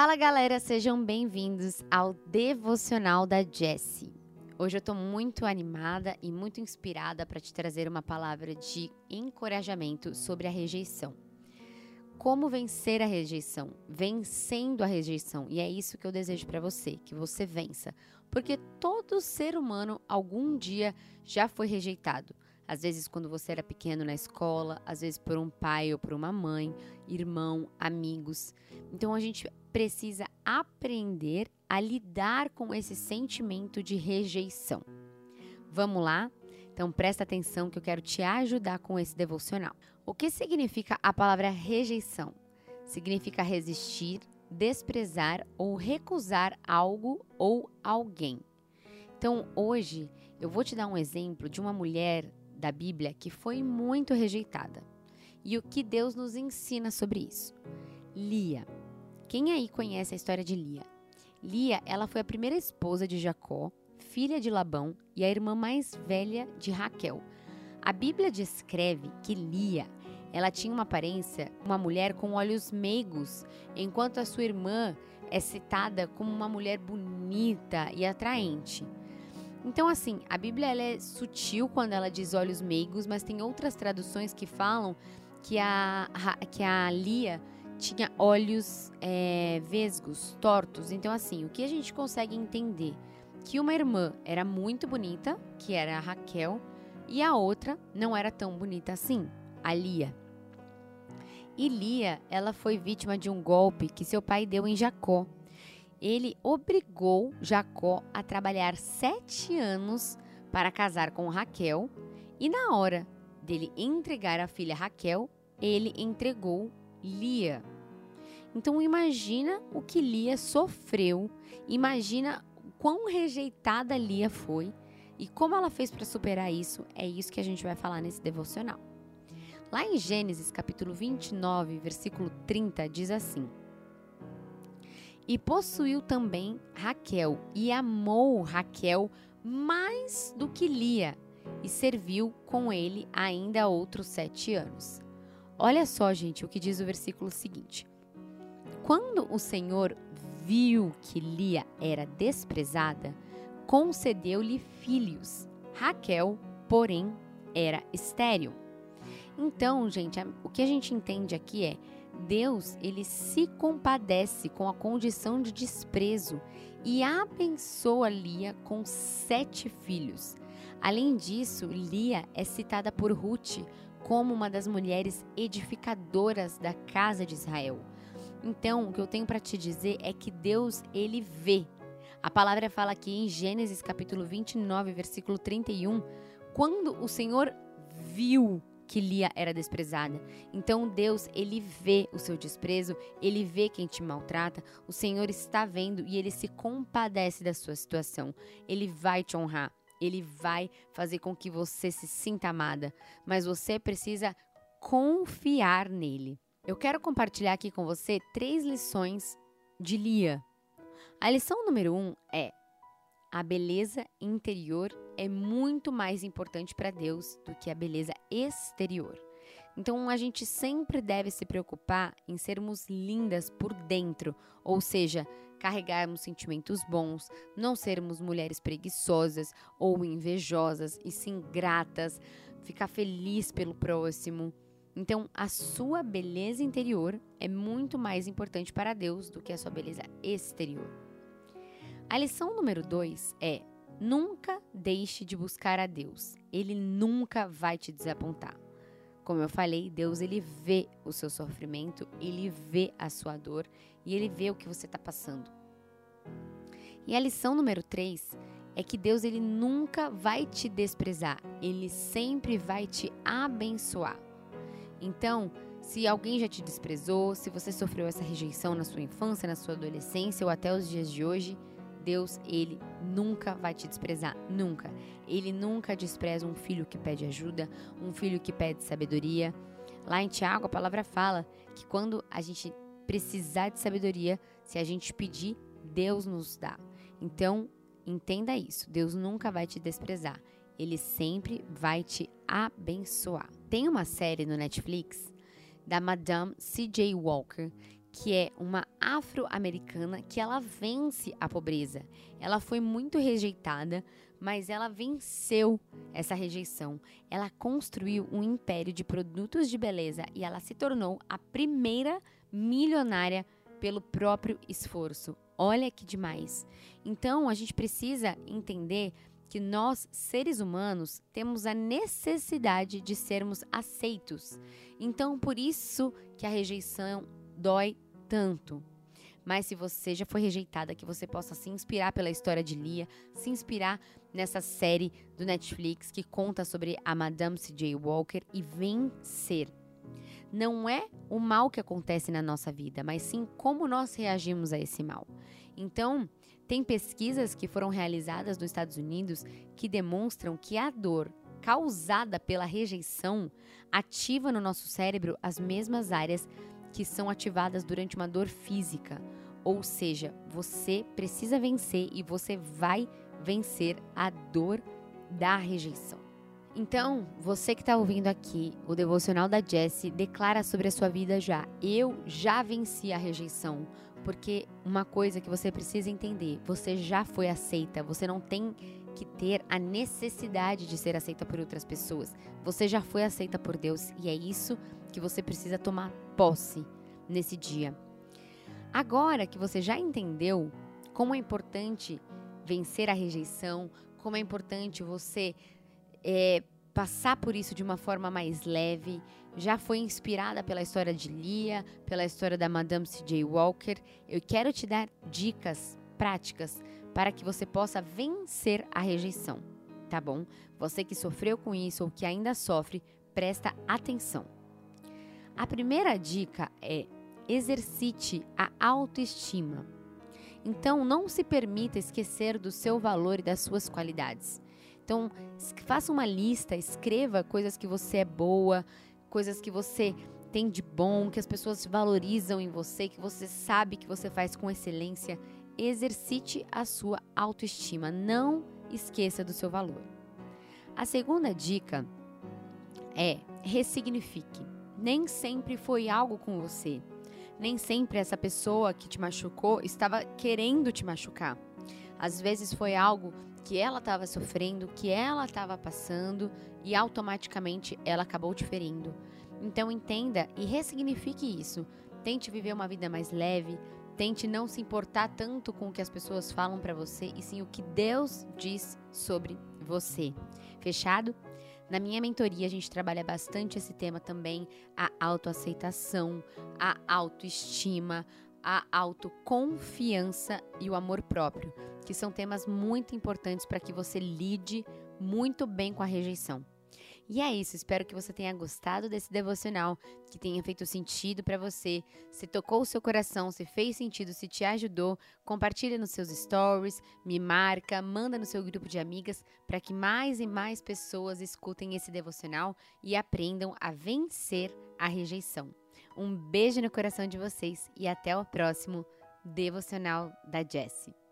Fala galera, sejam bem-vindos ao devocional da Jessie. Hoje eu tô muito animada e muito inspirada para te trazer uma palavra de encorajamento sobre a rejeição. Como vencer a rejeição? Vencendo a rejeição. E é isso que eu desejo para você, que você vença. Porque todo ser humano algum dia já foi rejeitado. Às vezes, quando você era pequeno na escola, às vezes por um pai ou por uma mãe, irmão, amigos. Então, a gente precisa aprender a lidar com esse sentimento de rejeição. Vamos lá? Então, presta atenção que eu quero te ajudar com esse devocional. O que significa a palavra rejeição? Significa resistir, desprezar ou recusar algo ou alguém. Então, hoje eu vou te dar um exemplo de uma mulher da Bíblia que foi muito rejeitada. E o que Deus nos ensina sobre isso? Lia. Quem aí conhece a história de Lia? Lia, ela foi a primeira esposa de Jacó, filha de Labão e a irmã mais velha de Raquel. A Bíblia descreve que Lia, ela tinha uma aparência, uma mulher com olhos meigos, enquanto a sua irmã é citada como uma mulher bonita e atraente. Então, assim, a Bíblia é sutil quando ela diz olhos meigos, mas tem outras traduções que falam que a, que a Lia tinha olhos é, vesgos, tortos. Então, assim, o que a gente consegue entender? Que uma irmã era muito bonita, que era a Raquel, e a outra não era tão bonita assim, a Lia. E Lia, ela foi vítima de um golpe que seu pai deu em Jacó ele obrigou Jacó a trabalhar sete anos para casar com Raquel, e na hora dele entregar a filha Raquel, ele entregou Lia. Então imagina o que Lia sofreu, imagina quão rejeitada Lia foi e como ela fez para superar isso. É isso que a gente vai falar nesse devocional. Lá em Gênesis capítulo 29, versículo 30, diz assim: e possuiu também Raquel, e amou Raquel mais do que Lia, e serviu com ele ainda outros sete anos. Olha só, gente, o que diz o versículo seguinte. Quando o Senhor viu que Lia era desprezada, concedeu-lhe filhos. Raquel, porém, era estéril. Então, gente, o que a gente entende aqui é Deus, ele se compadece com a condição de desprezo e abençoa Lia com sete filhos. Além disso, Lia é citada por Ruth como uma das mulheres edificadoras da casa de Israel. Então, o que eu tenho para te dizer é que Deus, ele vê. A palavra fala aqui em Gênesis capítulo 29, versículo 31, quando o Senhor viu que Lia era desprezada. Então Deus, ele vê o seu desprezo, ele vê quem te maltrata, o Senhor está vendo e ele se compadece da sua situação. Ele vai te honrar, ele vai fazer com que você se sinta amada, mas você precisa confiar nele. Eu quero compartilhar aqui com você três lições de Lia. A lição número um é a beleza interior é muito mais importante para Deus do que a beleza exterior. Então a gente sempre deve se preocupar em sermos lindas por dentro, ou seja, carregarmos sentimentos bons, não sermos mulheres preguiçosas ou invejosas e sim gratas, ficar feliz pelo próximo. Então, a sua beleza interior é muito mais importante para Deus do que a sua beleza exterior. A lição número 2 é: nunca deixe de buscar a Deus. Ele nunca vai te desapontar. Como eu falei, Deus ele vê o seu sofrimento, ele vê a sua dor e ele vê o que você está passando. E a lição número 3 é que Deus ele nunca vai te desprezar, ele sempre vai te abençoar. Então, se alguém já te desprezou, se você sofreu essa rejeição na sua infância, na sua adolescência ou até os dias de hoje, Deus, ele nunca vai te desprezar, nunca. Ele nunca despreza um filho que pede ajuda, um filho que pede sabedoria. Lá em Tiago, a palavra fala que quando a gente precisar de sabedoria, se a gente pedir, Deus nos dá. Então, entenda isso. Deus nunca vai te desprezar. Ele sempre vai te abençoar. Tem uma série no Netflix da Madame C.J. Walker que é uma afro-americana que ela vence a pobreza. Ela foi muito rejeitada, mas ela venceu essa rejeição. Ela construiu um império de produtos de beleza e ela se tornou a primeira milionária pelo próprio esforço. Olha que demais. Então, a gente precisa entender que nós, seres humanos, temos a necessidade de sermos aceitos. Então, por isso que a rejeição dói tanto. Mas se você já foi rejeitada, que você possa se inspirar pela história de Lia, se inspirar nessa série do Netflix que conta sobre a Madame C.J. Walker e vencer. Não é o mal que acontece na nossa vida, mas sim como nós reagimos a esse mal. Então, tem pesquisas que foram realizadas nos Estados Unidos que demonstram que a dor causada pela rejeição ativa no nosso cérebro as mesmas áreas que são ativadas durante uma dor física. Ou seja, você precisa vencer e você vai vencer a dor da rejeição. Então, você que está ouvindo aqui o devocional da Jessie, declara sobre a sua vida já. Eu já venci a rejeição. Porque uma coisa que você precisa entender, você já foi aceita, você não tem que ter a necessidade de ser aceita por outras pessoas. Você já foi aceita por Deus e é isso que você precisa tomar posse nesse dia. Agora que você já entendeu como é importante vencer a rejeição, como é importante você é, passar por isso de uma forma mais leve, já foi inspirada pela história de Lia, pela história da Madame C.J. Walker, eu quero te dar dicas práticas para que você possa vencer a rejeição, tá bom? Você que sofreu com isso ou que ainda sofre, presta atenção. A primeira dica é exercite a autoestima. Então, não se permita esquecer do seu valor e das suas qualidades. Então, faça uma lista, escreva coisas que você é boa, coisas que você tem de bom, que as pessoas valorizam em você, que você sabe que você faz com excelência. Exercite a sua autoestima. Não esqueça do seu valor. A segunda dica é ressignifique. Nem sempre foi algo com você. Nem sempre essa pessoa que te machucou estava querendo te machucar. Às vezes foi algo que ela estava sofrendo, que ela estava passando e automaticamente ela acabou te ferindo. Então entenda e ressignifique isso. Tente viver uma vida mais leve, tente não se importar tanto com o que as pessoas falam para você e sim o que Deus diz sobre você. Fechado? Na minha mentoria, a gente trabalha bastante esse tema também: a autoaceitação, a autoestima, a autoconfiança e o amor próprio, que são temas muito importantes para que você lide muito bem com a rejeição. E é isso, espero que você tenha gostado desse devocional, que tenha feito sentido para você, se tocou o seu coração, se fez sentido, se te ajudou, compartilha nos seus stories, me marca, manda no seu grupo de amigas para que mais e mais pessoas escutem esse devocional e aprendam a vencer a rejeição. Um beijo no coração de vocês e até o próximo devocional da Jessie.